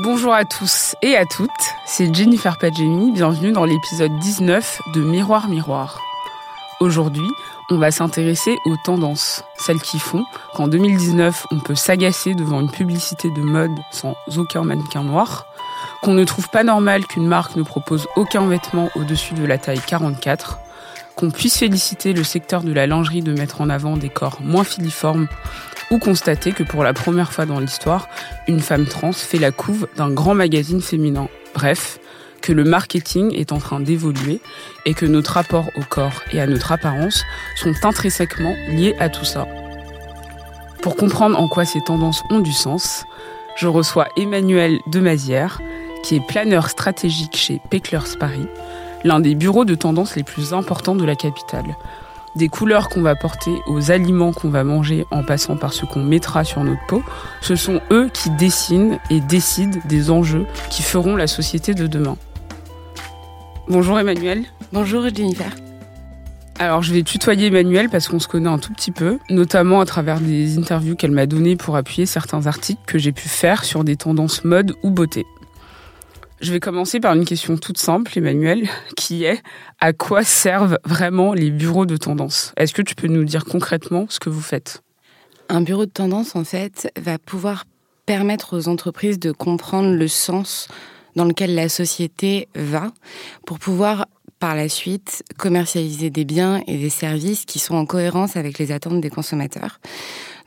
Bonjour à tous et à toutes, c'est Jennifer Padgemi, bienvenue dans l'épisode 19 de Miroir Miroir. Aujourd'hui, on va s'intéresser aux tendances, celles qui font qu'en 2019, on peut s'agacer devant une publicité de mode sans aucun mannequin noir, qu'on ne trouve pas normal qu'une marque ne propose aucun vêtement au-dessus de la taille 44, qu'on puisse féliciter le secteur de la lingerie de mettre en avant des corps moins filiformes ou constater que pour la première fois dans l'histoire, une femme trans fait la couve d'un grand magazine féminin. Bref, que le marketing est en train d'évoluer et que notre rapport au corps et à notre apparence sont intrinsèquement liés à tout ça. Pour comprendre en quoi ces tendances ont du sens, je reçois Emmanuel Demazière, qui est planeur stratégique chez Pecklers Paris, l'un des bureaux de tendance les plus importants de la capitale. Des couleurs qu'on va porter aux aliments qu'on va manger en passant par ce qu'on mettra sur notre peau, ce sont eux qui dessinent et décident des enjeux qui feront la société de demain. Bonjour Emmanuel. Bonjour Jennifer. Alors je vais tutoyer Emmanuel parce qu'on se connaît un tout petit peu, notamment à travers des interviews qu'elle m'a données pour appuyer certains articles que j'ai pu faire sur des tendances mode ou beauté. Je vais commencer par une question toute simple, Emmanuel, qui est à quoi servent vraiment les bureaux de tendance? Est-ce que tu peux nous dire concrètement ce que vous faites? Un bureau de tendance, en fait, va pouvoir permettre aux entreprises de comprendre le sens dans lequel la société va pour pouvoir par la suite commercialiser des biens et des services qui sont en cohérence avec les attentes des consommateurs.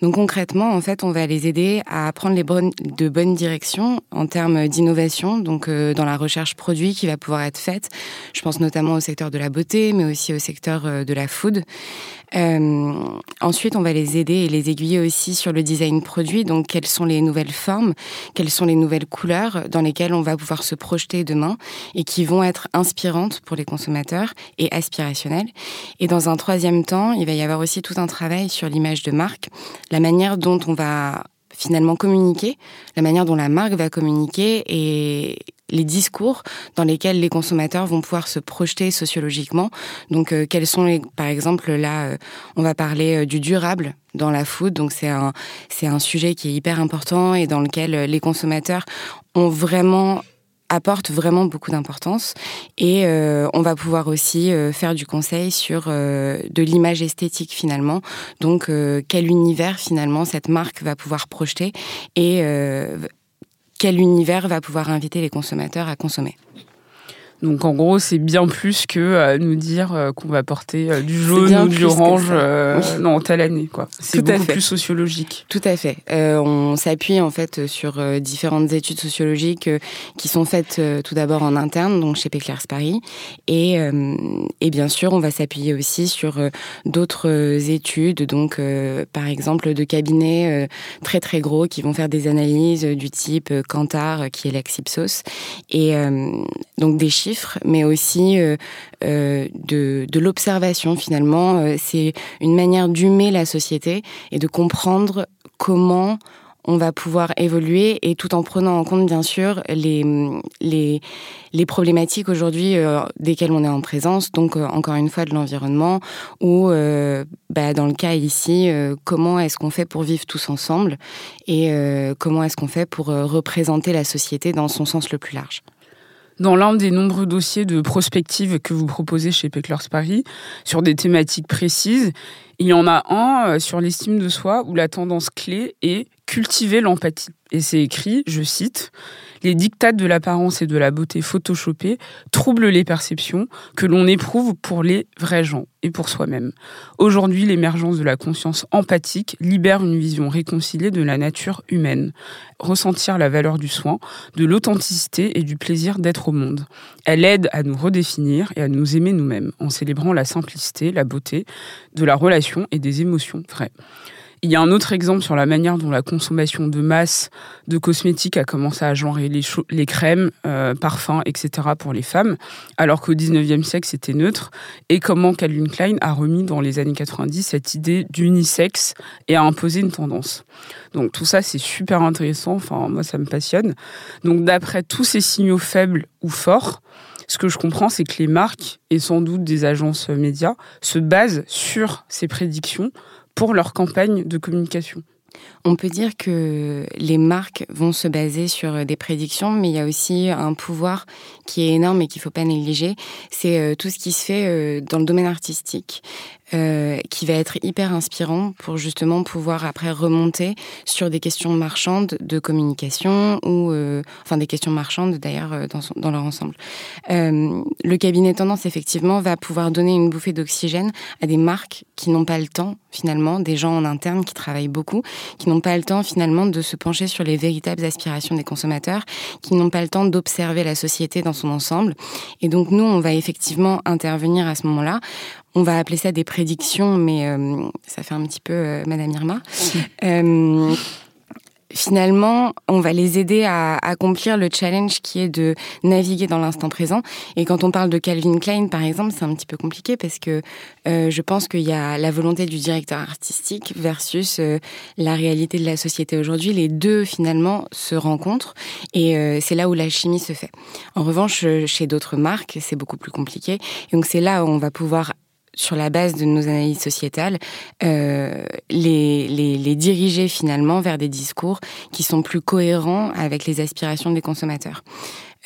Donc concrètement, en fait, on va les aider à prendre les bonnes, de bonnes directions en termes d'innovation, donc euh, dans la recherche produit qui va pouvoir être faite. Je pense notamment au secteur de la beauté, mais aussi au secteur euh, de la food. Euh, ensuite, on va les aider et les aiguiller aussi sur le design produit. Donc, quelles sont les nouvelles formes, quelles sont les nouvelles couleurs dans lesquelles on va pouvoir se projeter demain et qui vont être inspirantes pour les consommateurs et aspirationnelles. Et dans un troisième temps, il va y avoir aussi tout un travail sur l'image de marque, la manière dont on va finalement communiquer, la manière dont la marque va communiquer et les discours dans lesquels les consommateurs vont pouvoir se projeter sociologiquement. Donc, euh, quels sont les, par exemple, là, euh, on va parler euh, du durable dans la food. Donc, c'est un, c'est un sujet qui est hyper important et dans lequel les consommateurs ont vraiment apporte vraiment beaucoup d'importance et euh, on va pouvoir aussi euh, faire du conseil sur euh, de l'image esthétique finalement donc quel univers finalement cette marque va pouvoir projeter et quel univers va pouvoir inviter les consommateurs à consommer. Donc en gros, c'est bien plus que euh, nous dire euh, qu'on va porter euh, du jaune ou du orange non, telle année. quoi. C'est beaucoup plus sociologique. Tout à fait. on s'appuie en fait sur différentes études sociologiques qui sont faites tout d'abord en interne, donc chez Péclairs Paris. Et, et bien sûr, on va s'appuyer aussi sur d'autres études, donc par exemple de cabinets très très gros qui vont faire des analyses du type Kantar, qui est l'ex-Ipsos. Et donc des chiffres mais aussi euh, euh, de, l'observation finalement. Euh, c'est une manière d'humer la société et de comprendre comment on va pouvoir évoluer et tout en prenant en compte bien sûr les problématiques aujourd'hui desquelles on est en présence, donc encore une fois de l'environnement, ou bah, dans le cas ici, comment est-ce qu'on fait pour vivre tous ensemble et comment est-ce qu'on fait pour représenter la société dans son sens le plus large dans l'un des nombreux dossiers de prospective que vous proposez chez Pecklers Paris sur des thématiques précises. Il y en a un euh, sur l'estime de soi où la tendance clé est cultiver l'empathie. Et c'est écrit, je cite, les dictates de l'apparence et de la beauté photoshopée troublent les perceptions que l'on éprouve pour les vrais gens et pour soi-même. Aujourd'hui, l'émergence de la conscience empathique libère une vision réconciliée de la nature humaine. Ressentir la valeur du soin, de l'authenticité et du plaisir d'être au monde. Elle aide à nous redéfinir et à nous aimer nous-mêmes en célébrant la simplicité, la beauté de la relation et des émotions vraies. Il y a un autre exemple sur la manière dont la consommation de masse de cosmétiques a commencé à genrer les, crèmes, euh, parfums, etc. pour les femmes, alors qu'au 19e siècle c'était neutre, et comment Calvin Klein a remis dans les années 90 cette idée d'unisexe et a imposé une tendance. Donc tout ça c'est super intéressant, enfin moi ça me passionne. Donc d'après tous ces signaux faibles ou forts, ce que je comprends, c'est que les marques, et sans doute des agences médias, se basent sur ces prédictions pour leur campagne de communication on peut dire que les marques vont se baser sur des prédictions, mais il y a aussi un pouvoir qui est énorme et qu'il ne faut pas négliger. C'est euh, tout ce qui se fait euh, dans le domaine artistique. Euh, qui va être hyper inspirant pour justement pouvoir après remonter sur des questions marchandes de communication ou euh, enfin des questions marchandes d'ailleurs euh, dans, dans, leur ensemble. le cabinet tendance effectivement va pouvoir donner une bouffée d'oxygène à des marques qui n'ont pas le temps finalement, des gens en interne qui travaillent beaucoup, qui n'ont pas le temps finalement de se pencher sur les véritables aspirations des consommateurs, qui n'ont pas le temps d'observer la société dans son ensemble. Et donc nous, on va effectivement intervenir à ce moment-là on va appeler ça des prédictions, mais euh, ça fait un petit peu euh, Madame Irma. Euh, finalement, on va les aider à accomplir le challenge qui est de naviguer dans l'instant présent. Et quand on parle de Calvin Klein, par exemple, c'est un petit peu compliqué parce que je pense qu'il y a la volonté du directeur artistique versus la réalité de la société aujourd'hui. Les deux, finalement, se rencontrent et c'est là où la chimie se fait. En revanche, chez d'autres marques, c'est beaucoup plus compliqué. Et donc, c'est là où on va pouvoir sur la base de nos analyses sociétales, euh, les, les, diriger finalement vers des discours qui sont plus cohérents avec les aspirations des consommateurs.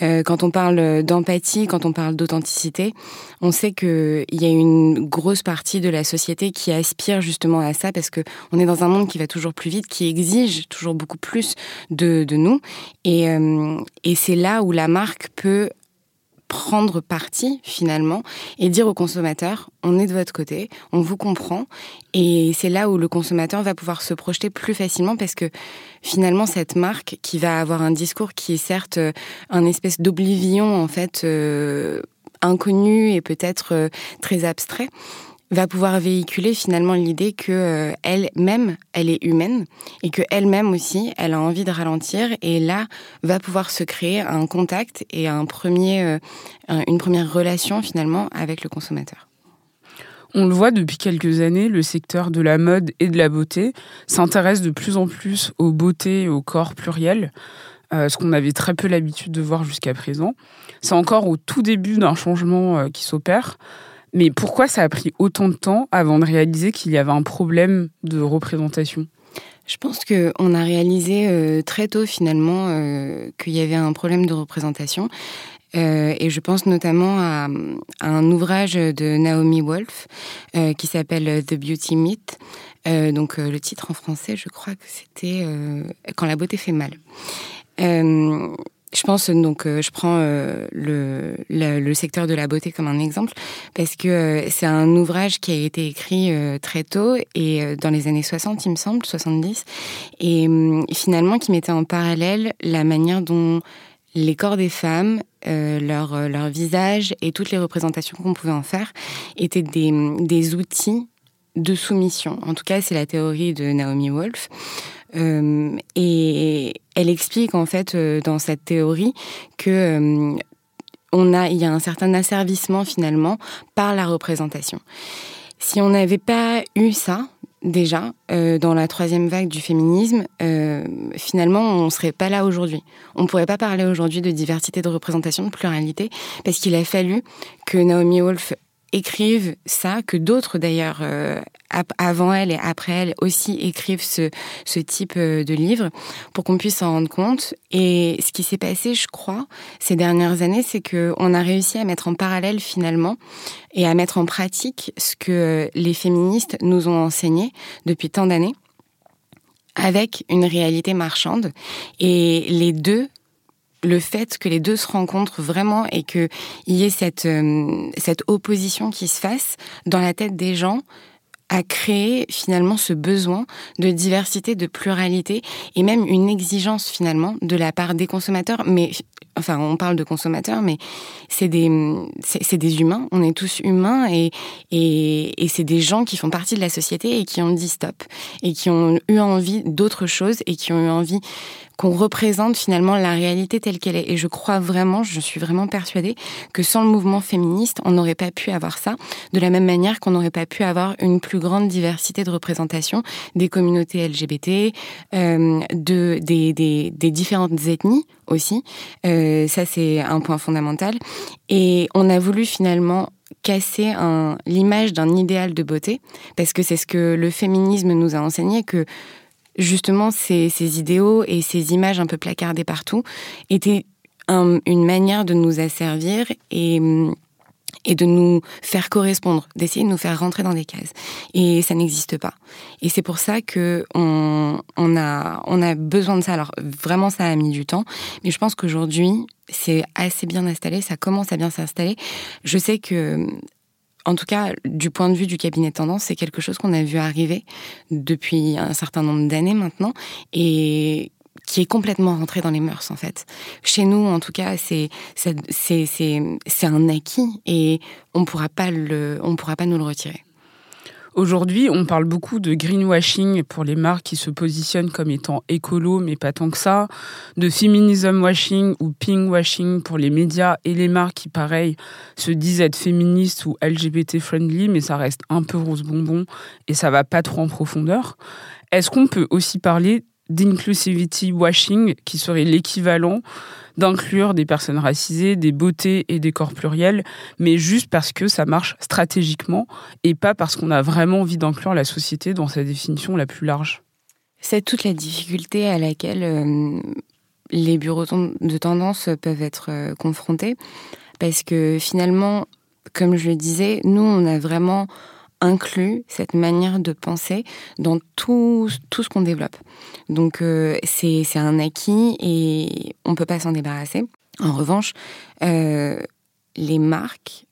Euh, quand on parle d'empathie, quand on parle d'authenticité, on sait qu'il y a une grosse partie de la société qui aspire justement à ça parce que on est dans un monde qui va toujours plus vite, qui exige toujours beaucoup plus de, de nous. Et, euh, et c'est là où la marque peut prendre parti finalement et dire au consommateur on est de votre côté, on vous comprend et c'est là où le consommateur va pouvoir se projeter plus facilement parce que finalement cette marque qui va avoir un discours qui est certes euh, un espèce d'oblivion en fait euh, inconnu et peut-être euh, très abstrait va pouvoir véhiculer finalement l'idée que euh, elle-même, elle est humaine et que elle-même aussi, elle a envie de ralentir et là va pouvoir se créer un contact et un premier, euh, une première relation finalement avec le consommateur. On le voit depuis quelques années, le secteur de la mode et de la beauté s'intéresse de plus en plus aux beautés et au corps pluriel, euh, ce qu'on avait très peu l'habitude de voir jusqu'à présent. C'est encore au tout début d'un changement qui s'opère. Mais pourquoi ça a pris autant de temps avant de réaliser qu'il y avait un problème de représentation? Je pense qu'on a réalisé euh, très tôt finalement euh, qu'il y avait un problème de représentation. Euh, et je pense notamment à, un ouvrage de Naomi Wolf qui s'appelle The Beauty Myth. donc le titre en français, je crois que c'était Quand la beauté fait mal. Je pense donc euh, je prends euh, le, le, secteur de la beauté comme un exemple parce que euh, c'est un ouvrage qui a été écrit très tôt et dans les années 60 il me semble 70 et hum, finalement qui mettait en parallèle la manière dont les corps des femmes, leur, leur visage et toutes les représentations qu'on pouvait en faire étaient des, des outils de soumission. En tout cas, c'est la théorie de Naomi Wolf. Euh, et elle explique en fait euh, dans cette théorie que euh, a, il y a un certain asservissement finalement par la représentation. Si on n'avait pas eu ça, déjà dans la troisième vague du féminisme, finalement, on serait pas là aujourd'hui. On pourrait pas parler aujourd'hui de diversité, de représentation, de pluralité, parce qu'il a fallu que Naomi Wolf écrivent ça, que d'autres d'ailleurs avant elle et après elle aussi écrivent ce, type euh, de livre pour qu'on puisse s'en rendre compte. Et ce qui s'est passé, je crois, ces dernières années, c'est que on a réussi à mettre en parallèle finalement et à mettre en pratique ce que les féministes nous ont enseigné depuis tant d'années avec une réalité marchande. Et les deux le fait que les deux se rencontrent vraiment et qu'il y ait cette, euh, cette opposition qui se fasse dans la tête des gens a créé finalement ce besoin de diversité, de pluralité et même une exigence finalement de la part des consommateurs, mais enfin on parle de consommateurs, mais c'est des c'est des humains, on est tous humains et et, et c'est des gens qui font partie de la société et qui ont dit stop et qui ont eu envie d'autre chose et qui ont eu envie qu'on représente finalement la réalité telle qu'elle est. Et je crois vraiment, je suis vraiment persuadée que sans le mouvement féministe, on n'aurait pas pu avoir ça, de la même manière qu'on n'aurait pas pu avoir une plus grande diversité de représentation des communautés LGBT, euh, de, des, des, des, différentes ethnies aussi. Euh, ça, c'est un point fondamental. Et on a voulu finalement casser l'image d'un idéal de beauté, parce que c'est ce que le féminisme nous a enseigné, que justement ces, idéaux et ces images un peu placardées partout étaient une manière de nous asservir et, de nous faire correspondre, d'essayer de nous faire rentrer dans des cases. Et ça n'existe pas. Et c'est pour ça que on, a, on a besoin de ça. Alors vraiment, ça a mis du temps, mais je pense qu'aujourd'hui, c'est assez bien installé, ça commence à bien s'installer. Je sais que en tout cas, du point de vue du cabinet tendance, c'est quelque chose qu'on a vu arriver depuis un certain nombre d'années maintenant et qui est complètement rentré dans les mœurs en fait. Chez nous, en tout cas, c'est c'est un acquis et on pourra pas le on pourra pas nous le retirer. Aujourd'hui, on parle beaucoup de greenwashing pour les marques qui se positionnent comme étant écolo, mais pas tant que ça, de feminism washing ou pink washing pour les médias et les marques qui, pareil, se disent être féministes ou LGBT friendly, mais ça reste un peu rose bonbon et ça va pas trop en profondeur. Est-ce qu'on peut aussi parler d'inclusivity washing, qui serait l'équivalent d'inclure des personnes racisées, des beautés et des corps pluriels, mais juste parce que ça marche stratégiquement et pas parce qu'on a vraiment envie d'inclure la société dans sa définition la plus large. C'est toute la difficulté à laquelle euh, les bureaux de tendance peuvent être euh, confrontés, parce que finalement, comme je le disais, nous, on a vraiment inclut cette manière de penser dans tout, tout ce qu'on développe. Donc euh, c'est un acquis et on ne peut pas s'en débarrasser. En revanche, euh, les marques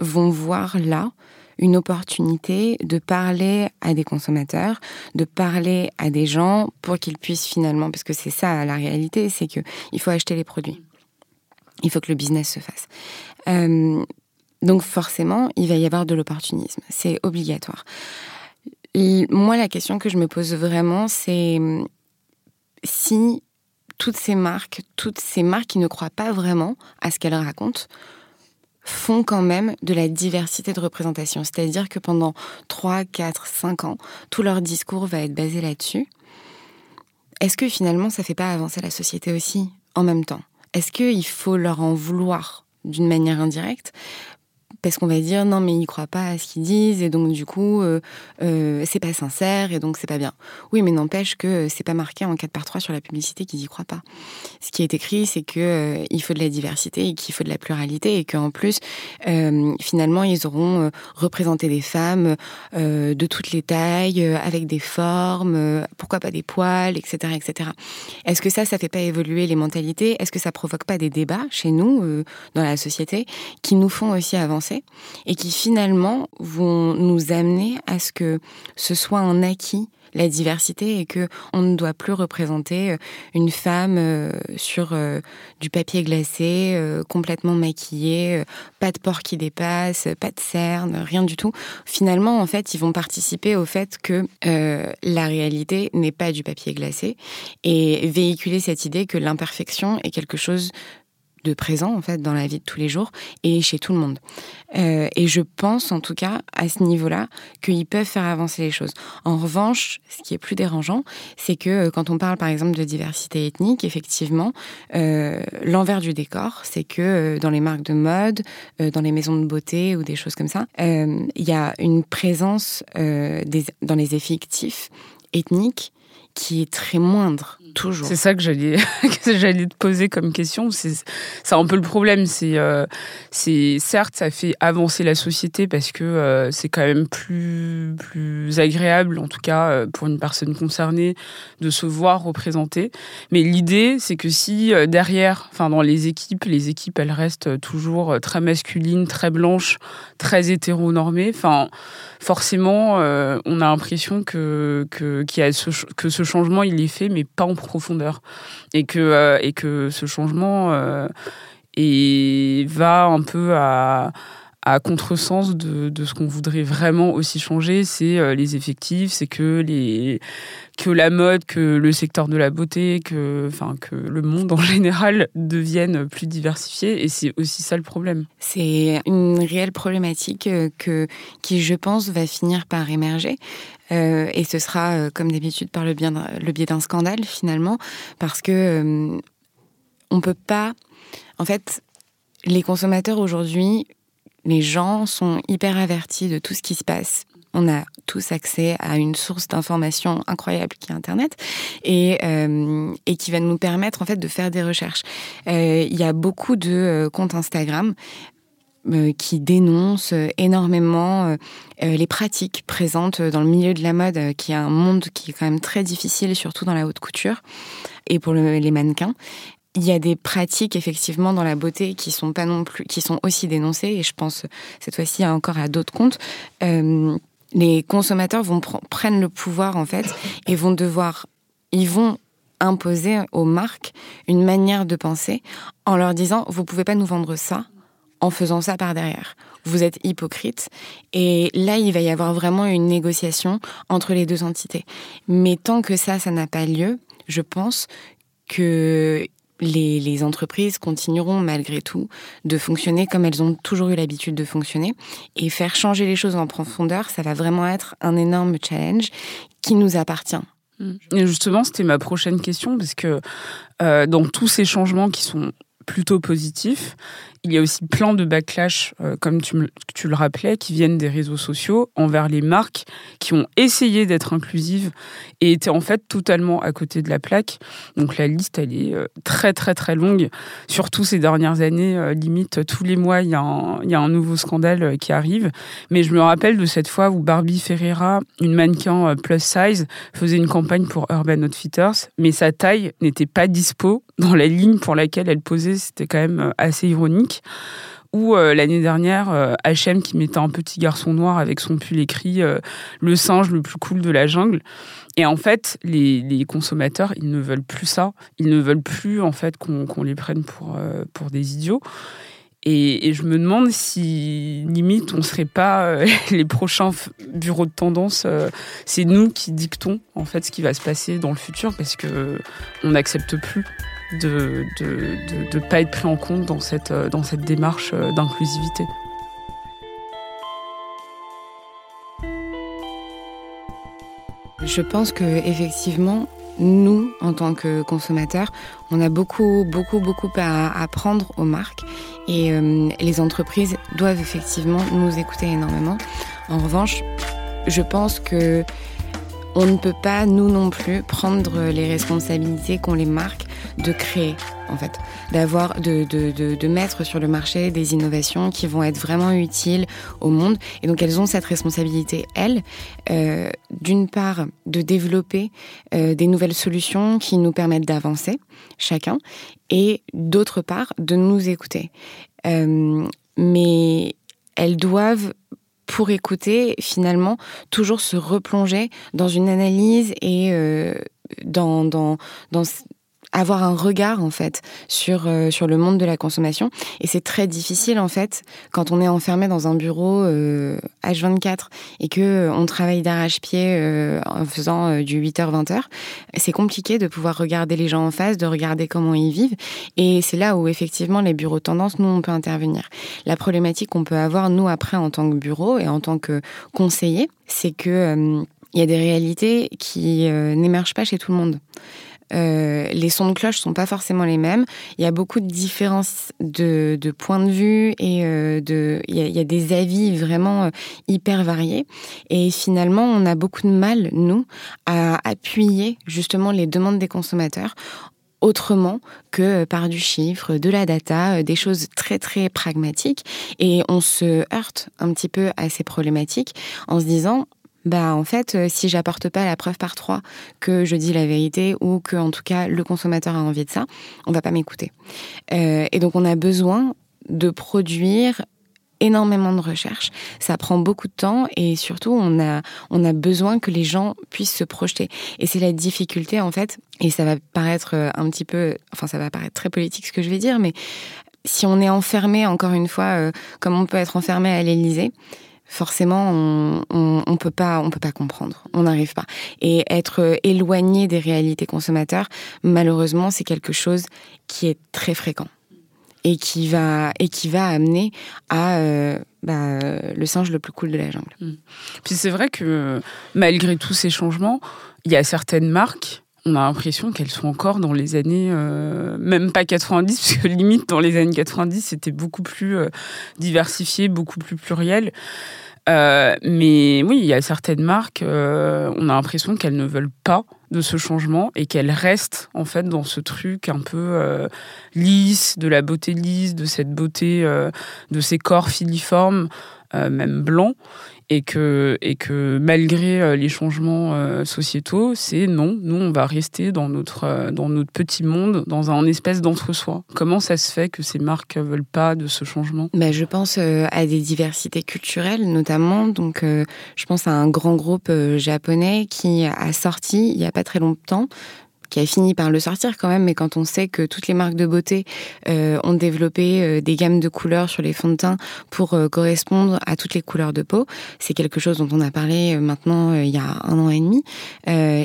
vont voir là une opportunité de parler à des consommateurs, de parler à des gens pour qu'ils puissent finalement, parce que c'est ça la réalité, c'est que il faut acheter les produits. Il faut que le business se fasse. Euh, donc forcément, il va y avoir de l'opportunisme. C'est obligatoire. Moi, la question que je me pose vraiment, c'est si toutes ces marques, toutes ces marques qui ne croient pas vraiment à ce qu'elles racontent, font quand même de la diversité de représentation. C'est-à-dire que pendant 3, 4, 5 ans, tout leur discours va être basé là-dessus. Est-ce que finalement, ça ne fait pas avancer la société aussi en même temps? Est-ce qu'il faut leur en vouloir d'une manière indirecte? Parce qu'on va dire non mais ils croient pas à ce qu'ils disent et donc du coup euh, euh, c'est pas sincère et donc c'est pas bien. Oui mais n'empêche que c'est pas marqué en 4 par 3 sur la publicité qu'ils y croient pas. Ce qui est écrit c'est que euh, il faut de la diversité et qu'il faut de la pluralité et qu'en plus euh, finalement ils auront représenté des femmes de toutes les tailles avec des formes, pourquoi pas des poils etc etc. Est-ce que ça ça fait pas évoluer les mentalités? Est-ce que ça provoque pas des débats chez nous dans la société qui nous font aussi avancer et qui finalement vont nous amener à ce que ce soit un acquis la diversité et que on ne doit plus représenter euh, une femme euh, sur euh, du papier glacé, complètement maquillée, pas de port qui dépasse, pas de cernes, rien du tout. Finalement, en fait, ils vont participer au fait que la réalité n'est pas du papier glacé et véhiculer cette idée que l'imperfection est quelque chose de présent en fait dans la vie de tous les jours et chez tout le monde. Euh, et je pense en tout cas à ce niveau-là qu'ils peuvent faire avancer les choses. En revanche, ce qui est plus dérangeant, c'est que euh, quand on parle par exemple de diversité ethnique, effectivement, euh, l'envers du décor, c'est que dans les marques de mode, dans les maisons de beauté ou des choses comme ça, il y a une présence des, dans les effectifs ethniques qui est très moindre. C'est ça que j'allais te poser comme question. C'est un peu le problème. C'est euh, c'est certes ça fait avancer la société parce que euh, c'est quand même plus plus agréable en tout cas euh, pour une personne concernée de se voir représentée. Mais l'idée c'est que si derrière, enfin dans les équipes, les équipes elles restent toujours très masculines, très blanches, très hétéronormées. Enfin forcément on a l'impression que que, a que ce changement il est fait mais pas en profondeur et que, euh, et que ce changement euh, va un peu à, à contresens de, ce qu'on voudrait vraiment aussi changer, c'est euh, les effectifs, c'est que que la mode, que le secteur de la beauté, que que le monde en général devienne plus diversifié et c'est aussi ça le problème. C'est une réelle problématique que qui je pense va finir par émerger. Euh, et ce sera, euh, comme d'habitude, par le biais d'un scandale, finalement, parce que euh, on peut pas. En fait, les consommateurs aujourd'hui, les gens sont hyper avertis de tout ce qui se passe. On a tous accès à une source d'information incroyable qui est Internet et, et qui va nous permettre en fait de faire des recherches. Il y a beaucoup de comptes Instagram euh, qui dénonce euh, énormément euh, les pratiques présentes dans le milieu de la mode, qui est un monde qui est quand même très difficile, surtout dans la haute couture et pour les mannequins. Il y a des pratiques effectivement dans la beauté qui sont pas non plus, qui sont aussi dénoncées, et je pense cette fois-ci encore à d'autres comptes. les consommateurs vont prennent le pouvoir en fait et vont devoir, ils vont imposer aux marques une manière de penser en leur disant vous pouvez pas nous vendre ça en faisant ça par derrière. Vous êtes hypocrite. Et là, il va y avoir vraiment une négociation entre les deux entités. Mais tant que ça, ça n'a pas lieu, je pense que les, entreprises continueront malgré tout de fonctionner comme elles ont toujours eu l'habitude de fonctionner. Et faire changer les choses en profondeur, ça va vraiment être un énorme challenge qui nous appartient. Et justement, c'était ma prochaine question, parce que euh, dans tous ces changements qui sont plutôt positifs, il y a aussi plein de backlash, euh, comme tu, le rappelais, qui viennent des réseaux sociaux envers les marques qui ont essayé d'être inclusives et étaient en fait totalement à côté de la plaque. Donc la liste, elle est euh, très très très longue. Surtout ces dernières années, euh, limite tous les mois, il y, il y a un nouveau scandale qui arrive. Mais je me rappelle de cette fois où Barbie Ferreira, une mannequin plus size, faisait une campagne pour Urban Outfitters, mais sa taille n'était pas dispo dans la ligne pour laquelle elle posait. C'était quand même assez ironique. Ou euh, l'année dernière, H&M qui mettait un petit garçon noir avec son pull écrit euh, le singe le plus cool de la jungle. Et en fait, les, consommateurs, ils ne veulent plus ça. Ils ne veulent plus en fait qu'on les prenne pour, pour des idiots. Et, je me demande si, limite, on ne serait pas les prochains bureaux de tendance. c'est nous qui dictons en fait ce qui va se passer dans le futur parce que on n'accepte plus de ne pas être pris en compte dans cette, euh, dans cette démarche euh, d'inclusivité. Je pense que effectivement, nous, en tant que consommateurs, on a beaucoup, beaucoup, beaucoup à apprendre aux marques et euh, les entreprises doivent effectivement nous écouter énormément. En revanche, je pense que on ne peut pas, nous non plus, prendre les responsabilités qu'ont les marques de créer, en fait, d'avoir, de, mettre sur le marché des innovations qui vont être vraiment utiles au monde. Et donc elles ont cette responsabilité, elles, euh, d'une part, de développer euh, des nouvelles solutions qui nous permettent d'avancer, chacun, et d'autre part, de nous écouter. Euh, mais elles doivent pour écouter, finalement, toujours se replonger dans une analyse et euh, dans, dans, dans avoir un regard en fait sur euh, sur le monde de la consommation. Et c'est très difficile en fait quand on est enfermé dans un bureau euh, H24 et que euh, on travaille d'arrache-pied euh, en faisant du 8h 20h c'est compliqué de pouvoir regarder les gens en face de regarder comment ils vivent. Et c'est là où effectivement les bureaux tendance nous on peut intervenir. La problématique qu'on peut avoir nous après en tant que bureau et en tant que conseiller c'est que il y a des réalités qui n'émergent pas chez tout le monde Euh, les sons de cloche sont pas forcément les mêmes. Il y a beaucoup de différences de, de points de vue et euh, de, il y, a, y, a, des avis vraiment euh, hyper variés. Et finalement, on a beaucoup de mal, nous, à appuyer justement les demandes des consommateurs autrement que par du chiffre, de la data, des choses très très pragmatiques. Et on se heurte un petit peu à ces problématiques en se disant, bah en fait, euh, si j'apporte pas la preuve par trois que je dis la vérité ou que en tout cas le consommateur a envie de ça, on va pas m'écouter. Euh, et donc on a besoin de produire énormément de recherches. Ça prend beaucoup de temps et surtout on a on a besoin que les gens puissent se projeter. Et c'est la difficulté en fait. Et ça va paraître euh, un petit peu, enfin ça va paraître très politique ce que je vais dire, mais si on est enfermé encore une fois, comme on peut être enfermé à l'Élysée, forcément, on, on, peut pas, peut pas comprendre. On n'arrive pas. Et être éloigné des réalités consommateurs, malheureusement, c'est quelque chose qui est très fréquent et qui va et qui va amener à euh, bah, le singe le plus cool de la jungle. Mmh. Puis c'est vrai que malgré tous ces changements, il y a certaines marques on a l'impression qu'elles sont encore dans les années, euh, même pas 90, parce que limite dans les années 90, c'était beaucoup plus euh, diversifié, beaucoup plus pluriel. Euh, mais oui, il y a certaines marques, on a l'impression qu'elles ne veulent pas de ce changement et qu'elles restent en fait dans ce truc un peu lisse, de la beauté lisse, de cette beauté de ces corps filiformes, même blancs et que, et que malgré euh, les changements euh, sociétaux, c'est non, nous on va rester dans notre, euh, dans notre petit monde, dans un espèce d'entre-soi. Comment ça se fait que ces marques veulent pas de ce changement? Ben, Je pense à des diversités culturelles notamment. Donc, je pense à un grand groupe japonais qui a sorti il y a pas très longtemps qui a fini par le sortir quand même, mais quand on sait que toutes les marques de beauté euh, ont développé euh, des gammes de couleurs sur les fonds de teint pour euh, correspondre à toutes les couleurs de peau, c'est quelque chose dont on a parlé maintenant il y a un an et demi,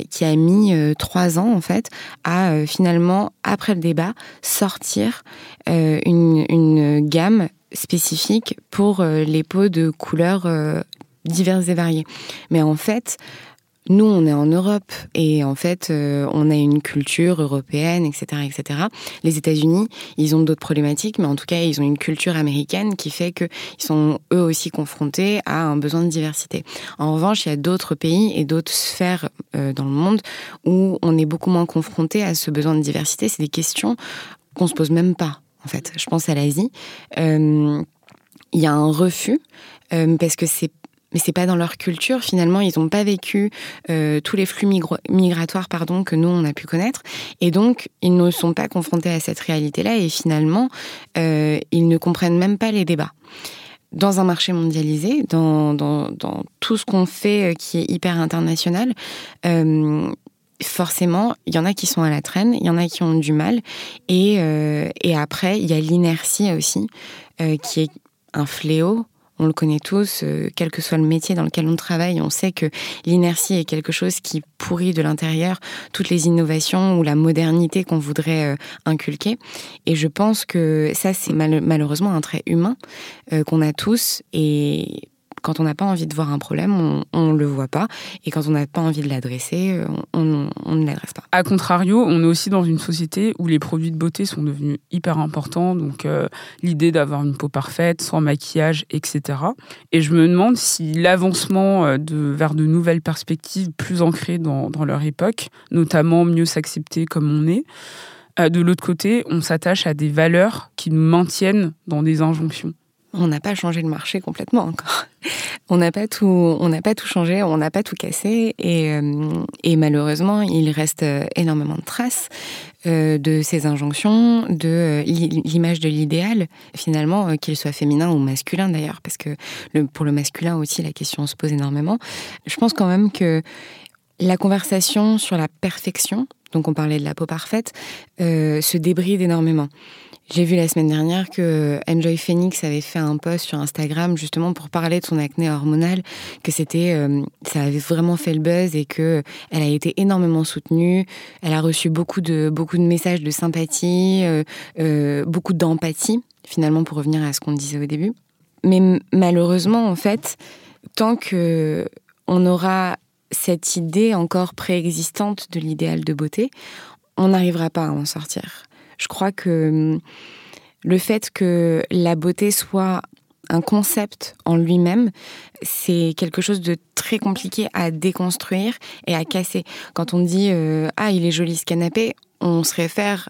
qui a mis trois ans en fait à finalement, après le débat, sortir une, une gamme spécifique pour les peaux de couleurs diverses et variées. Mais en fait, nous, on est en Europe et en fait, euh, on a une culture européenne, etc., etc. Les États-Unis, ils ont d'autres problématiques, mais en tout cas, ils ont une culture américaine qui fait que ils sont eux aussi confrontés à un besoin de diversité. En revanche, il y a d'autres pays et d'autres sphères euh, dans le monde où on est beaucoup moins confronté à ce besoin de diversité. C'est des questions qu'on se pose même pas. En fait, je pense à l'Asie. Euh, il y a un refus parce que c'est mais c'est pas dans leur culture. Finalement, ils n'ont pas vécu euh, tous les flux migratoires, pardon, que nous on a pu connaître, et donc ils ne sont pas confrontés à cette réalité-là. Et finalement, euh, ils ne comprennent même pas les débats. Dans un marché mondialisé, dans, tout ce qu'on fait euh, qui est hyper international, forcément, il y en a qui sont à la traîne, il y en a qui ont du mal, et, après, il y a l'inertie aussi, qui est un fléau on le connaît tous, euh, quel que soit le métier dans lequel on travaille, on sait que l'inertie est quelque chose qui pourrit de l'intérieur toutes les innovations ou la modernité qu'on voudrait euh, inculquer. Et je pense que ça, c'est mal malheureusement un trait humain euh, qu'on a tous et quand on n'a pas envie de voir un problème, on ne le voit pas. Et quand on n'a pas envie de l'adresser, on, on, ne l'adresse pas. A contrario, on est aussi dans une société où les produits de beauté sont devenus hyper importants. Donc, euh, l'idée d'avoir une peau parfaite, sans maquillage, etc. Et je me demande si l'avancement euh, vers de nouvelles perspectives plus ancrées dans, dans leur époque, notamment mieux s'accepter comme on est, euh, de l'autre côté, on s'attache à des valeurs qui nous maintiennent dans des injonctions on n'a pas changé le marché complètement encore. On n'a pas tout, on n'a pas tout changé, on n'a pas tout cassé, et, euh, et, malheureusement, il reste énormément de traces euh, de ces injonctions, de euh, l'image de l'idéal, finalement, euh, qu'il soit féminin ou masculin d'ailleurs, parce que le, pour le masculin aussi, la question se pose énormément. Je pense quand même que la conversation sur la perfection, donc on parlait de la peau parfaite, euh, se débride énormément. J'ai vu la semaine dernière que Enjoy Phoenix avait fait un post sur Instagram justement pour parler de son acné hormonal, que c'était, euh, ça avait vraiment fait le buzz et que elle a été énormément soutenue. Elle a reçu beaucoup de beaucoup de messages de sympathie, euh, euh, beaucoup d'empathie finalement pour revenir à ce qu'on disait au début. Mais malheureusement en fait, tant que on aura cette idée encore préexistante de l'idéal de beauté, on n'arrivera pas à en sortir. Je crois que hum, le fait que la beauté soit un concept en lui-même, c'est quelque chose de très compliqué à déconstruire et à casser. Quand on dit euh, ah il est joli ce canapé, on se réfère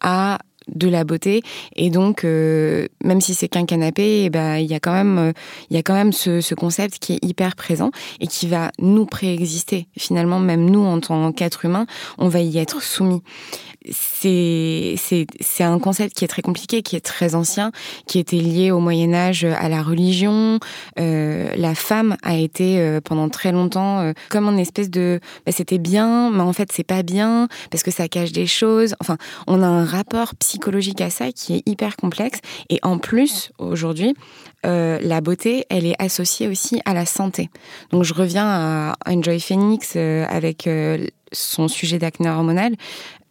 à de la beauté et donc euh, même si c'est qu'un canapé eh ben il y a quand même euh, y a quand même ce, ce, concept qui est hyper présent et qui va nous préexister finalement même nous en tant qu'être humain on va y être soumis c'est c'est un concept qui est très compliqué, qui est très ancien, qui était lié au Moyen Âge à la religion. Euh, la femme a été euh, pendant très longtemps euh, comme une espèce de bah, c'était bien, mais en fait c'est pas bien parce que ça cache des choses. Enfin, on a un rapport psychologique à ça qui est hyper complexe. Et en plus aujourd'hui, euh, la beauté, elle est associée aussi à la santé. Donc je reviens à Enjoy Phoenix euh, avec son sujet d'acné hormonal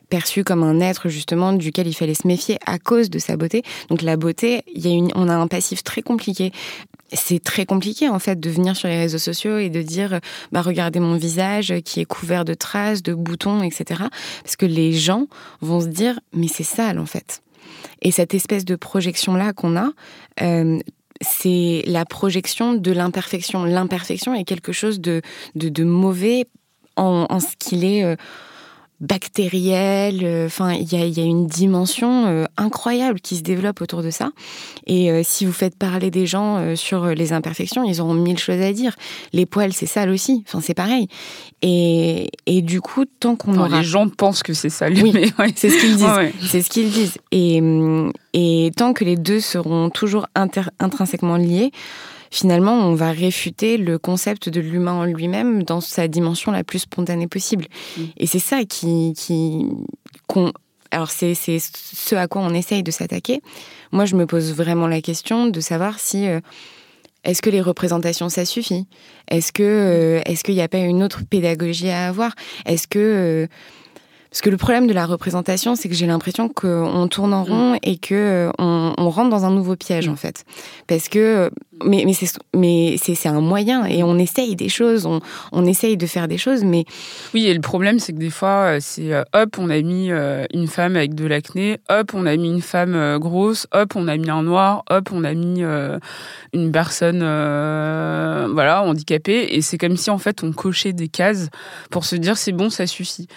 perçu comme un être justement duquel il fallait se méfier à cause de sa beauté. Donc la beauté, y a une, on a un passif très compliqué. C'est très compliqué en fait de venir sur les réseaux sociaux et de dire bah regardez mon visage qui est couvert de traces, de boutons, etc. Parce que les gens vont se dire mais c'est sale en fait. Et cette espèce de projection là qu'on a, euh, c'est la projection de l'imperfection. L'imperfection est quelque chose de, de, mauvais en, en ce qu'il est. Euh, bactérielle. Euh, enfin, il y a, une dimension euh, incroyable qui se développe autour de ça. Et euh, si vous faites parler des gens sur les imperfections, ils auront mille choses à dire. Les poils, c'est sale aussi. Enfin, c'est pareil. Et, et du coup, tant qu'on aura... Les gens pensent que c'est sale. Oui, c'est ce qu'ils disent. C'est ce qu'ils disent. Et, et tant que les deux seront toujours intrinsèquement liés, finalement, on va réfuter le concept de l'humain en lui-même dans sa dimension la plus spontanée possible. Mm. Et c'est ça qui, qui alors c'est ce à quoi on essaye de s'attaquer. Moi, je me pose vraiment la question de savoir si euh, est-ce que les représentations ça suffit? Est-ce que euh, est-ce qu'il n'y a pas une autre pédagogie à avoir? Est-ce que euh, parce que le problème de la représentation, c'est que j'ai l'impression qu'on tourne en rond et que euh, on, on, rentre dans un nouveau piège en fait. Parce que mais mais c'est mais c'est un moyen et on essaye des choses, on, on essaye de faire des choses, mais oui. Et le problème, c'est que des fois, euh, c'est euh, hop, on a mis une femme avec de l'acné, hop, on a mis une femme grosse, hop, on a mis un noir, hop, on a mis une personne voilà handicapée, et c'est comme si en fait on cochait des cases pour se dire c'est bon, ça suffit.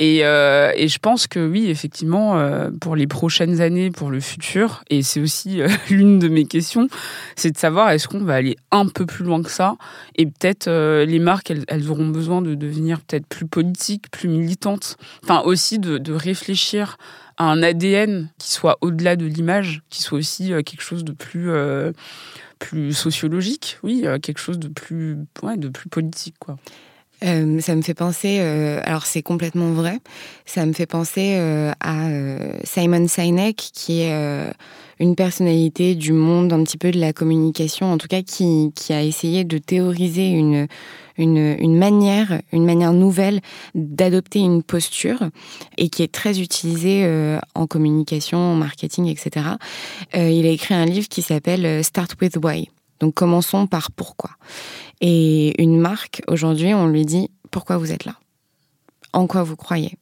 Et, euh, et, je pense que oui, effectivement, euh, pour les prochaines années, pour le futur, et c'est aussi euh, l'une de mes questions, c'est de savoir est-ce qu'on va aller un peu plus loin que ça, et peut-être euh, les marques, elles, elles, auront besoin de devenir peut-être plus politiques, plus militantes, enfin aussi de, de réfléchir à un ADN qui soit au-delà de l'image, qui soit aussi quelque chose de plus plus sociologique, oui, quelque chose de plus ouais, de plus politique quoi. Euh, ça me fait penser, euh, alors c'est complètement vrai, ça me fait penser euh, à Simon Sinek, qui est une personnalité du monde un petit peu de la communication, en tout cas qui, qui a essayé de théoriser une, une, une manière, une manière nouvelle d'adopter une posture et qui est très utilisée en communication, en marketing, etc. il a écrit un livre qui s'appelle Start with Why. Donc commençons par pourquoi. Et une marque, aujourd'hui, on lui dit pourquoi vous êtes là? En quoi vous croyez?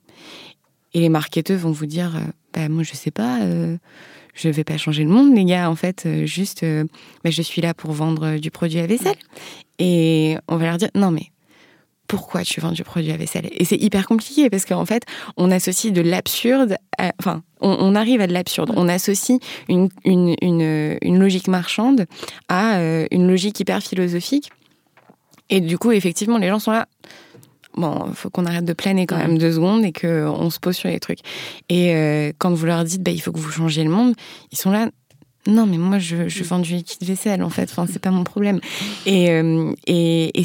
Et les marketeurs vont vous dire bah, moi je sais pas, euh, je vais pas changer le monde les gars, en fait, euh, juste euh, bah, je suis là pour vendre du produit à vaisselle. Et on va leur dire non mais pourquoi tu vends du produit à vaisselle Et c'est hyper compliqué parce qu'en fait, on associe de l'absurde, enfin, on, arrive à de l'absurde. On associe une, une, une, logique marchande à euh, une logique hyper philosophique. Et du coup, effectivement, les gens sont là. Bon, faut qu'on arrête de planer quand même deux secondes et qu'on se pose sur les trucs. Et euh, quand vous leur dites, bah, il faut que vous changiez le monde, ils sont là. Non, mais moi, je, je vends du liquide vaisselle, en fait. Enfin, c'est pas mon problème. Et, euh, et, et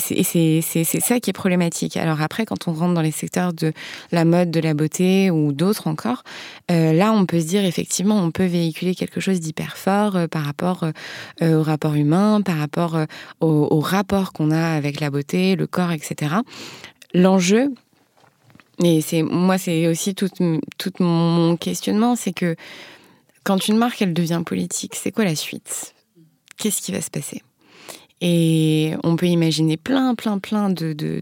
c'est ça qui est problématique. Alors après, quand on rentre dans les secteurs de la mode, de la beauté ou d'autres encore, euh, là, on peut se dire, effectivement, on peut véhiculer quelque chose d'hyper fort euh, par rapport au rapport humain, par rapport au, au rapport qu'on a avec la beauté, le corps, etc. L'enjeu, et c'est moi, c'est aussi tout, tout mon questionnement, c'est que quand une marque, elle devient politique, c'est quoi la suite? Qu'est-ce qui va se passer? Et on peut imaginer plein, plein, plein de, de,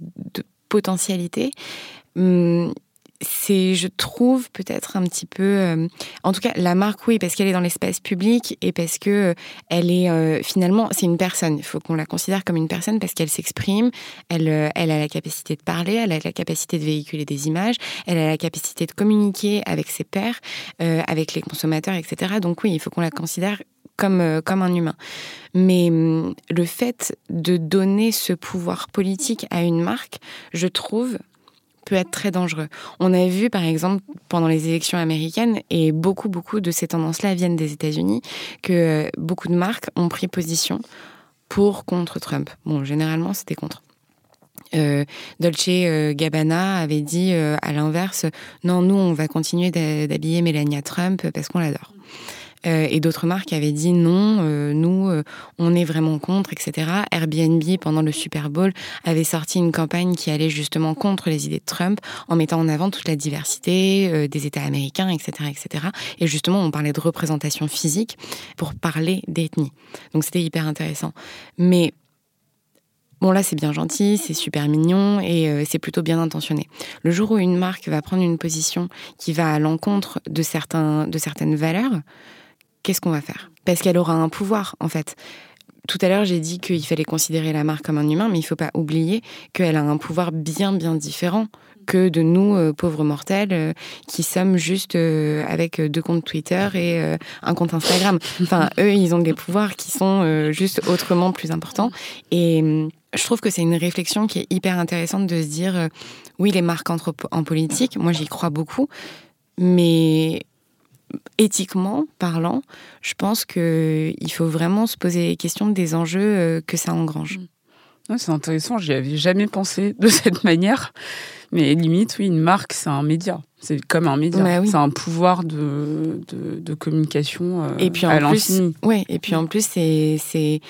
potentialités. Hum, c'est, je trouve, peut-être un petit peu. Euh, en tout cas, la marque, oui, parce qu'elle est dans l'espace public et parce que euh, elle est euh, finalement, c'est une personne. Il faut qu'on la considère comme une personne parce qu'elle s'exprime, elle, elle a la capacité de parler, elle a la capacité de véhiculer des images, elle a la capacité de communiquer avec ses pairs, avec les consommateurs, etc. Donc oui, il faut qu'on la considère comme, comme un humain. Mais le fait de donner ce pouvoir politique à une marque, je trouve, peut être très dangereux. On a vu, par exemple, pendant les élections américaines, et beaucoup, beaucoup de ces tendances-là viennent des États-Unis, que beaucoup de marques ont pris position pour contre Trump. Bon, généralement, c'était contre. Euh, Dolce euh, Gabbana avait dit euh, à l'inverse, non, nous, on va continuer d'habiller Melania Trump parce qu'on l'adore. Euh, et d'autres marques avaient dit non, euh, nous, euh, on est vraiment contre, etc. Airbnb, pendant le Super Bowl, avait sorti une campagne qui allait justement contre les idées de Trump, en mettant en avant toute la diversité des États américains, etc., etc. Et justement, on parlait de représentation physique pour parler d'ethnie. Donc c'était hyper intéressant. Mais Bon là c'est bien gentil, c'est super mignon et c'est plutôt bien intentionné. Le jour où une marque va prendre une position qui va à l'encontre de, de certaines valeurs, qu'est-ce qu'on va faire? Parce qu'elle aura un pouvoir, en fait. Tout à l'heure, j'ai dit qu'il fallait considérer la marque comme un humain, mais il ne faut pas oublier qu'elle a un pouvoir bien, bien différent que de nous, euh, pauvres mortels, euh, qui sommes juste euh, avec deux comptes Twitter et un compte Instagram. Enfin, eux, ils ont des pouvoirs qui sont juste autrement plus importants. Et je trouve que c'est une réflexion qui est hyper intéressante de se dire, oui, les marques entrent en politique, moi j'y crois beaucoup, mais éthiquement parlant, je pense qu'il faut vraiment se poser les questions des enjeux euh, que ça engrange. C'est intéressant, j'y avais jamais pensé de cette manière. Mais limite, oui, une marque, c'est un média. C'est comme un média. Bah c'est un pouvoir de, de, communication euh, et puis en plus, ouais, et puis en plus, c'est,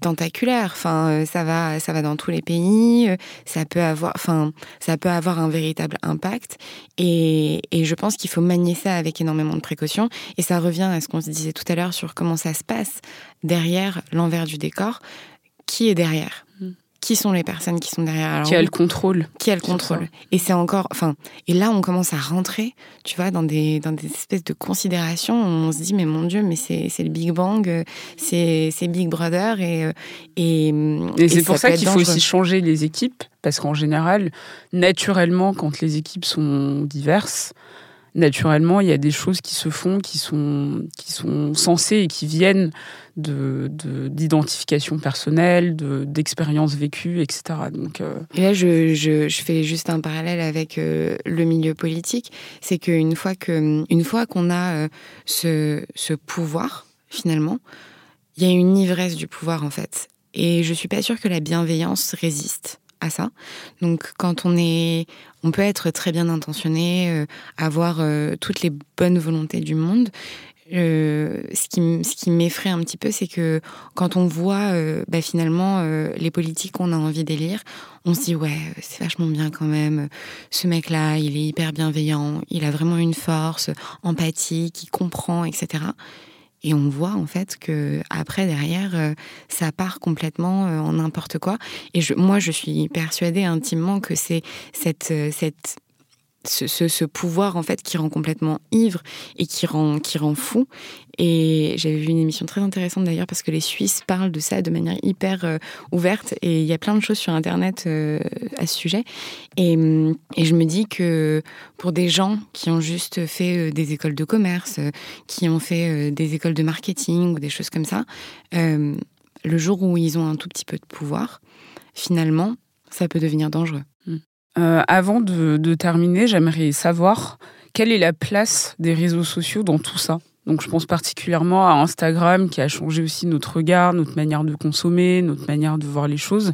tentaculaire. Enfin, euh, ça va, ça va dans tous les pays. Euh, ça peut avoir, enfin, ça peut avoir un véritable impact. Et, et je pense qu'il faut manier ça avec énormément de précautions. Et ça revient à ce qu'on se disait tout à l'heure sur comment ça se passe derrière l'envers du décor. Qui est derrière? Qui sont les personnes qui sont derrière. qui a le contrôle. Qui a le contrôle. Et c'est encore, enfin, et là on commence à rentrer, tu vois, dans des, dans des espèces de considérations. on se dit, mais mon Dieu, mais c'est, le Big Bang, c'est, Big Brother et euh, et, et c'est pour ça, qu'il faut aussi changer les équipes, parce qu'en général, naturellement, quand les équipes sont diverses, naturellement, il y a des choses qui se font, qui sont, qui sont censées et qui viennent de, d'identification personnelle, de, d'expériences vécues, etc. Donc, euh, Et là, je, je, fais juste un parallèle avec euh, le milieu politique. C'est qu'une fois, qu'on a euh, ce, ce pouvoir, finalement, il y a une ivresse du pouvoir, en fait. Et je suis pas sûre que la bienveillance résiste à ça. Donc quand on est, on peut être très bien intentionné, euh, avoir euh, toutes les bonnes volontés du monde. Euh, ce qui, ce qui m'effraie un petit peu, c'est que quand on voit bah, finalement les politiques qu'on a envie d'élire, on se dit ouais, c'est vachement bien quand même. Ce mec-là, il est hyper bienveillant, il a vraiment une force, empathie, qui comprend, etc. Et on voit en fait que après derrière, euh, ça part complètement euh, en n'importe quoi. Et je, moi, je suis persuadée intimement que c'est cette, euh, cette ce, pouvoir en fait qui rend complètement ivre et qui rend qui rend fou. Et j'avais vu une émission très intéressante d'ailleurs parce que les Suisses parlent de ça de manière hyper euh, ouverte. Et il y a plein de choses sur internet euh, à ce sujet. Et, et, je me dis que pour des gens qui ont juste fait euh, des écoles de commerce qui ont fait des écoles de marketing ou des choses comme ça le jour où ils ont un tout petit peu de pouvoir finalement ça peut devenir dangereux euh, avant de, terminer, j'aimerais savoir quelle est la place des réseaux sociaux dans tout ça. Donc je pense particulièrement à Instagram qui a changé aussi notre regard, notre manière de consommer, notre manière de voir les choses.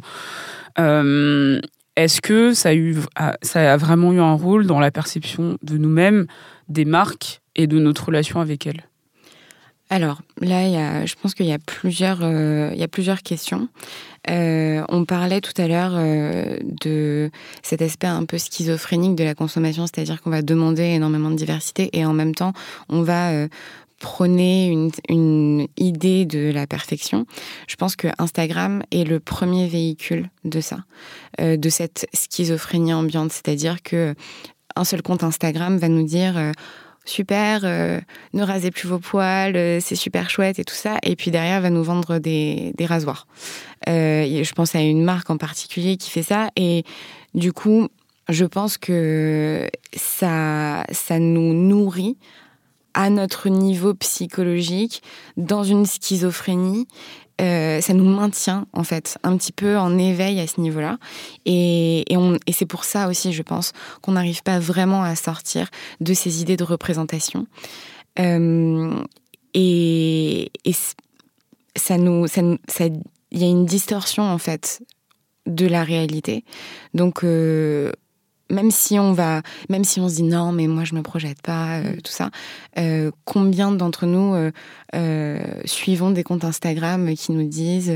Euh, est-ce que ça a, eu, ça a vraiment eu un rôle dans la perception de nous-mêmes, des marques et de notre relation avec elles? Alors là, je pense qu'il y a plusieurs, euh, questions. Euh, on parlait tout à l'heure euh, de cet aspect un peu schizophrénique de la consommation, c'est-à-dire qu'on va demander énormément de diversité et en même temps, on va prôner une, une, idée de la perfection. Je pense que Instagram est le premier véhicule de ça, de cette schizophrénie ambiante, c'est-à-dire que un seul compte Instagram va nous dire super, ne rasez plus vos poils, c'est super chouette et tout ça. Et puis derrière, va nous vendre des, rasoirs. je pense à une marque en particulier qui fait ça. Et du coup, je pense que ça nous nourrit à notre niveau psychologique dans une schizophrénie. Euh, ça nous maintient en fait un petit peu en éveil à ce niveau-là. Et, c'est pour ça aussi je pense qu'on n'arrive pas vraiment à sortir de ces idées de représentation. Euh, et, ça il y a une distorsion en fait de la réalité. Donc euh, même si on va, même si on se dit non, mais moi je me projette pas, euh, tout ça. Euh, combien d'entre nous euh, suivons des comptes Instagram qui nous disent,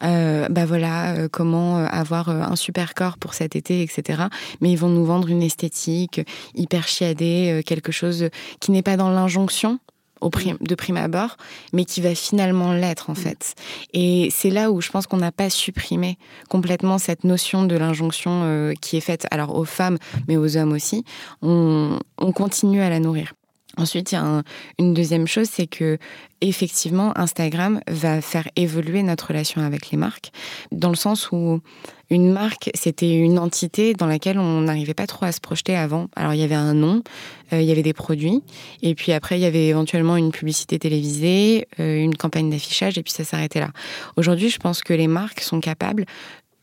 bah voilà, comment avoir un super corps pour cet été, etc. Mais ils vont nous vendre une esthétique hyper chiadée, quelque chose qui n'est pas dans l'injonction, au de prime abord, mais qui va finalement l'être en mm. fait. Et c'est là où je pense qu'on n'a pas supprimé complètement cette notion de l'injonction euh, qui est faite alors aux femmes, mais aux hommes aussi. On, on continue à la nourrir. Ensuite, il y a une deuxième chose, c'est que effectivement, Instagram va faire évoluer notre relation avec les marques, dans le sens où une marque, c'était une entité dans laquelle on n'arrivait pas trop à se projeter avant. Alors, il y avait un nom, euh, il y avait des produits, et puis après, il y avait éventuellement une publicité télévisée, euh, une campagne d'affichage, et puis ça s'arrêtait là. Aujourd'hui, je pense que les marques sont capables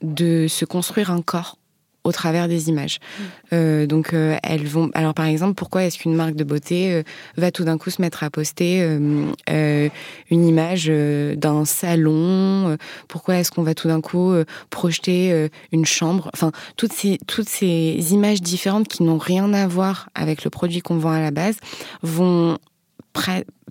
de se construire un corps au travers des images. Mm. Euh, donc euh, elles vont. Alors par exemple, pourquoi est-ce qu'une marque de beauté euh, va tout d'un coup se mettre à poster une image d'un salon Pourquoi est-ce qu'on va tout d'un coup projeter une chambre? Enfin, toutes ces toutes ces images différentes qui n'ont rien à voir avec le produit qu'on vend à la base vont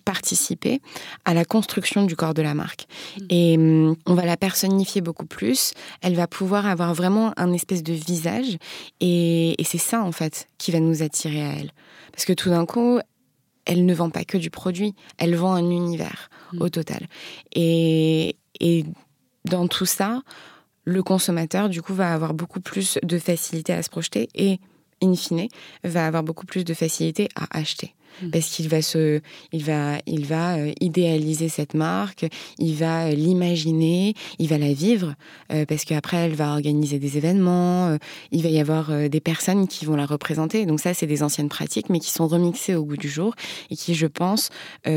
participer à la construction du corps de la marque. Mm. Et hum, on va la personnifier beaucoup plus. Elle va pouvoir avoir vraiment un espèce de visage. Et, c'est ça, en fait, qui va nous attirer à elle. Parce que tout d'un coup, elle ne vend pas que du produit, elle vend un univers mm. au total. Et, et dans tout ça, le consommateur, du coup, va avoir beaucoup plus de facilité à se projeter et, in fine, va avoir beaucoup plus de facilité à acheter. Mm. parce qu'il va se, il va, il va euh, idéaliser cette marque, il va euh, l'imaginer, il va la vivre, euh, parce qu'après elle va organiser des événements, il va y avoir des personnes qui vont la représenter. Donc ça, c'est des anciennes pratiques, mais qui sont remixées au goût du jour et qui, je pense,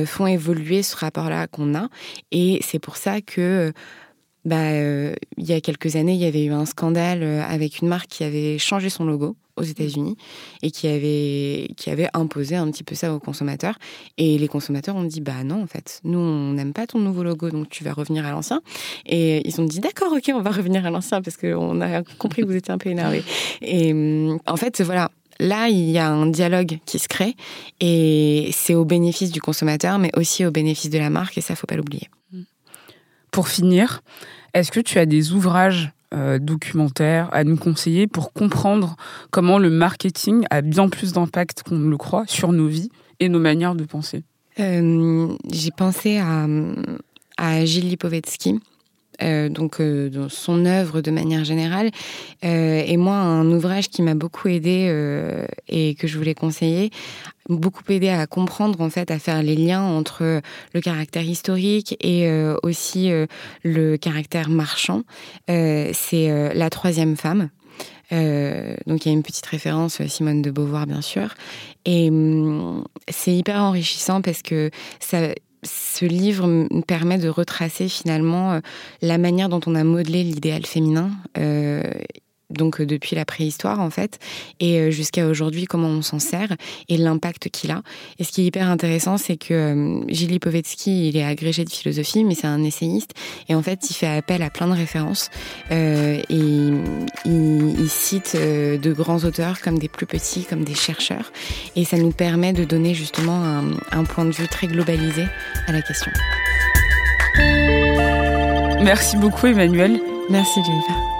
font évoluer ce rapport-là qu'on a. Et c'est pour ça que bah, il y a quelques années, il y avait eu un scandale avec une marque qui avait changé son logo aux États-Unis et qui avait, qui avait imposé un petit peu ça aux consommateurs. Et les consommateurs ont dit Bah non, en fait, nous, on n'aime pas ton nouveau logo, donc tu vas revenir à l'ancien. Et ils ont dit D'accord, ok, on va revenir à l'ancien parce qu'on a compris que vous étiez un peu énervé. Et en fait, voilà, là, il y a un dialogue qui se crée et c'est au bénéfice du consommateur, mais aussi au bénéfice de la marque, et ça, faut pas l'oublier. Pour finir, est-ce que tu as des ouvrages euh, documentaires à nous conseiller pour comprendre comment le marketing a bien plus d'impact qu'on ne le croit sur nos vies et nos manières de penser? Euh, J'ai pensé à, à Gilles Lipovetsky. Euh, donc dans son œuvre de manière générale. et moi, un ouvrage qui m'a beaucoup aidé et que je voulais conseiller, beaucoup aidé à comprendre en fait, à faire les liens entre le caractère historique et euh, aussi euh, le caractère marchand. Euh, c'est la troisième femme. donc il y a une petite référence Simone de Beauvoir bien sûr et hum, c'est hyper enrichissant parce que ça ce livre me permet de retracer finalement la manière dont on a modelé l'idéal féminin donc euh, depuis la préhistoire en fait, et euh, jusqu'à aujourd'hui comment on s'en sert et l'impact qu'il a. Et ce qui est hyper intéressant, c'est que euh, Gilles Povetsky, il est agrégé de philosophie, mais c'est un essayiste, et en fait il fait appel à plein de références, et il, cite de grands auteurs comme des plus petits, comme des chercheurs, et ça nous permet de donner justement un, un point de vue très globalisé à la question. Merci beaucoup Emmanuel. Merci Jennifer.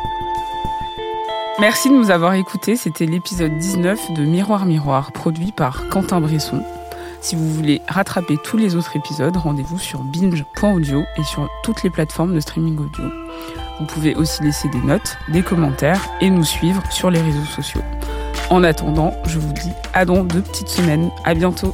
Merci de nous avoir écoutés. C'était l'épisode 19 de Miroir Miroir, produit par Quentin Bresson. Si vous voulez rattraper tous les autres épisodes, rendez-vous sur binge.audio et sur toutes les plateformes de streaming audio. Vous pouvez aussi laisser des notes, des commentaires et nous suivre sur les réseaux sociaux. En attendant, je vous dis à dans deux petites semaines. À bientôt.